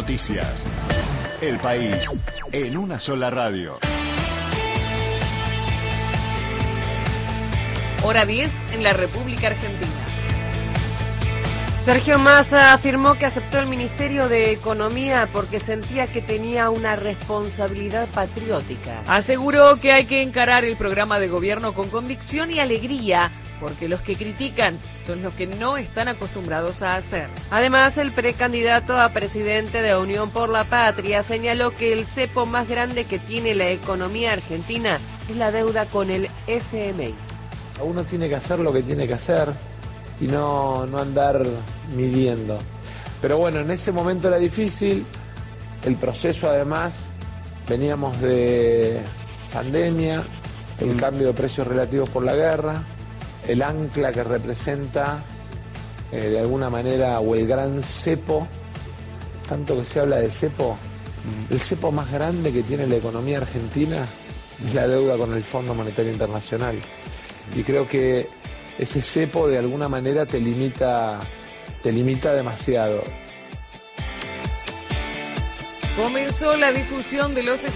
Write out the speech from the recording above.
noticias. El país en una sola radio. Hora 10 en la República Argentina. Sergio Massa afirmó que aceptó el Ministerio de Economía porque sentía que tenía una responsabilidad patriótica. Aseguró que hay que encarar el programa de gobierno con convicción y alegría, porque los que critican son los que no están acostumbrados a hacer. Además, el precandidato a presidente de Unión por la Patria señaló que el cepo más grande que tiene la economía argentina es la deuda con el FMI. Uno tiene que hacer lo que tiene que hacer y no, no andar midiendo. Pero bueno, en ese momento era difícil, el proceso además, veníamos de pandemia, el cambio de precios relativos por la guerra, el ancla que representa eh, de alguna manera, o el gran cepo, tanto que se habla de cepo, el cepo más grande que tiene la economía argentina es la deuda con el Fondo Monetario Internacional. Y creo que ese cepo de alguna manera te limita, te limita demasiado. Comenzó la difusión de los